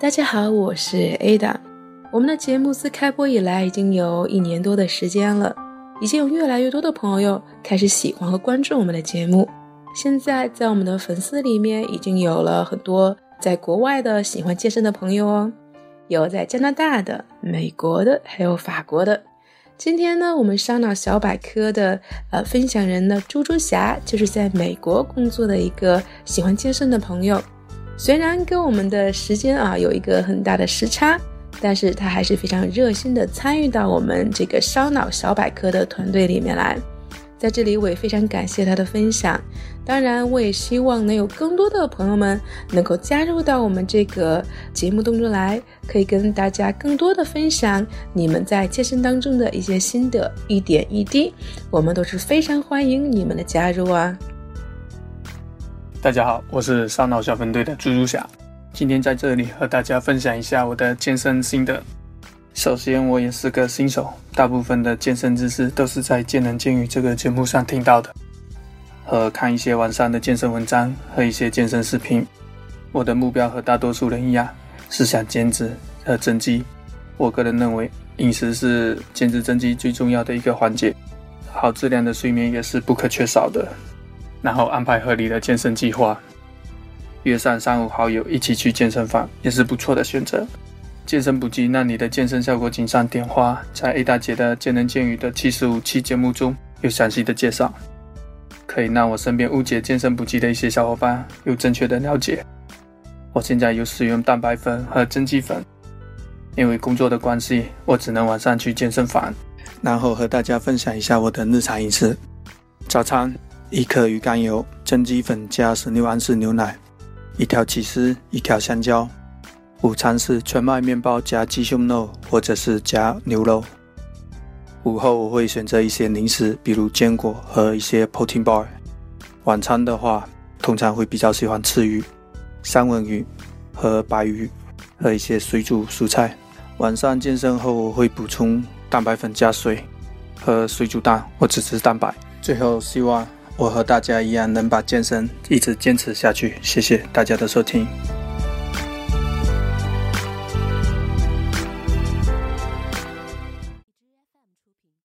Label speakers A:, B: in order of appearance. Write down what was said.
A: 大家好，我是 Ada。我们的节目自开播以来已经有一年多的时间了，已经有越来越多的朋友开始喜欢和关注我们的节目。现在在我们的粉丝里面已经有了很多在国外的喜欢健身的朋友哦，有在加拿大的、美国的，还有法国的。今天呢，我们烧脑小百科的呃分享人呢，猪猪侠就是在美国工作的一个喜欢健身的朋友。虽然跟我们的时间啊有一个很大的时差，但是他还是非常热心的参与到我们这个烧脑小百科的团队里面来。在这里，我也非常感谢他的分享。当然，我也希望能有更多的朋友们能够加入到我们这个节目当中来，可以跟大家更多的分享你们在健身当中的一些心得，一点一滴，我们都是非常欢迎你们的加入啊！
B: 大家好，我是烧脑小分队的猪猪侠，今天在这里和大家分享一下我的健身心得。首先，我也是个新手，大部分的健身知识都是在《健能健语》这个节目上听到的，和看一些网上的健身文章和一些健身视频。我的目标和大多数人一样，是想减脂和增肌。我个人认为，饮食是减脂增肌最重要的一个环节，好质量的睡眠也是不可缺少的。然后安排合理的健身计划，约上三五好友一起去健身房，也是不错的选择。健身补剂让你的健身效果锦上添花，在 A 大姐的健能健语的七十五期节目中有详细的介绍，可以让我身边误解健身补剂的一些小伙伴有正确的了解。我现在有使用蛋白粉和增肌粉，因为工作的关系，我只能晚上去健身房。然后和大家分享一下我的日常饮食：早餐一颗鱼肝油，增肌粉加十六安士牛奶，一条起司，一条香蕉。午餐是全麦面包加鸡胸肉，或者是加牛肉。午后我会选择一些零食，比如坚果和一些 protein bar。晚餐的话，通常会比较喜欢吃鱼，三文鱼和白鱼，和一些水煮蔬菜。晚上健身后，我会补充蛋白粉加水和水煮蛋，或只吃蛋白。最后，希望我和大家一样能把健身一直坚持下去。谢谢大家的收听。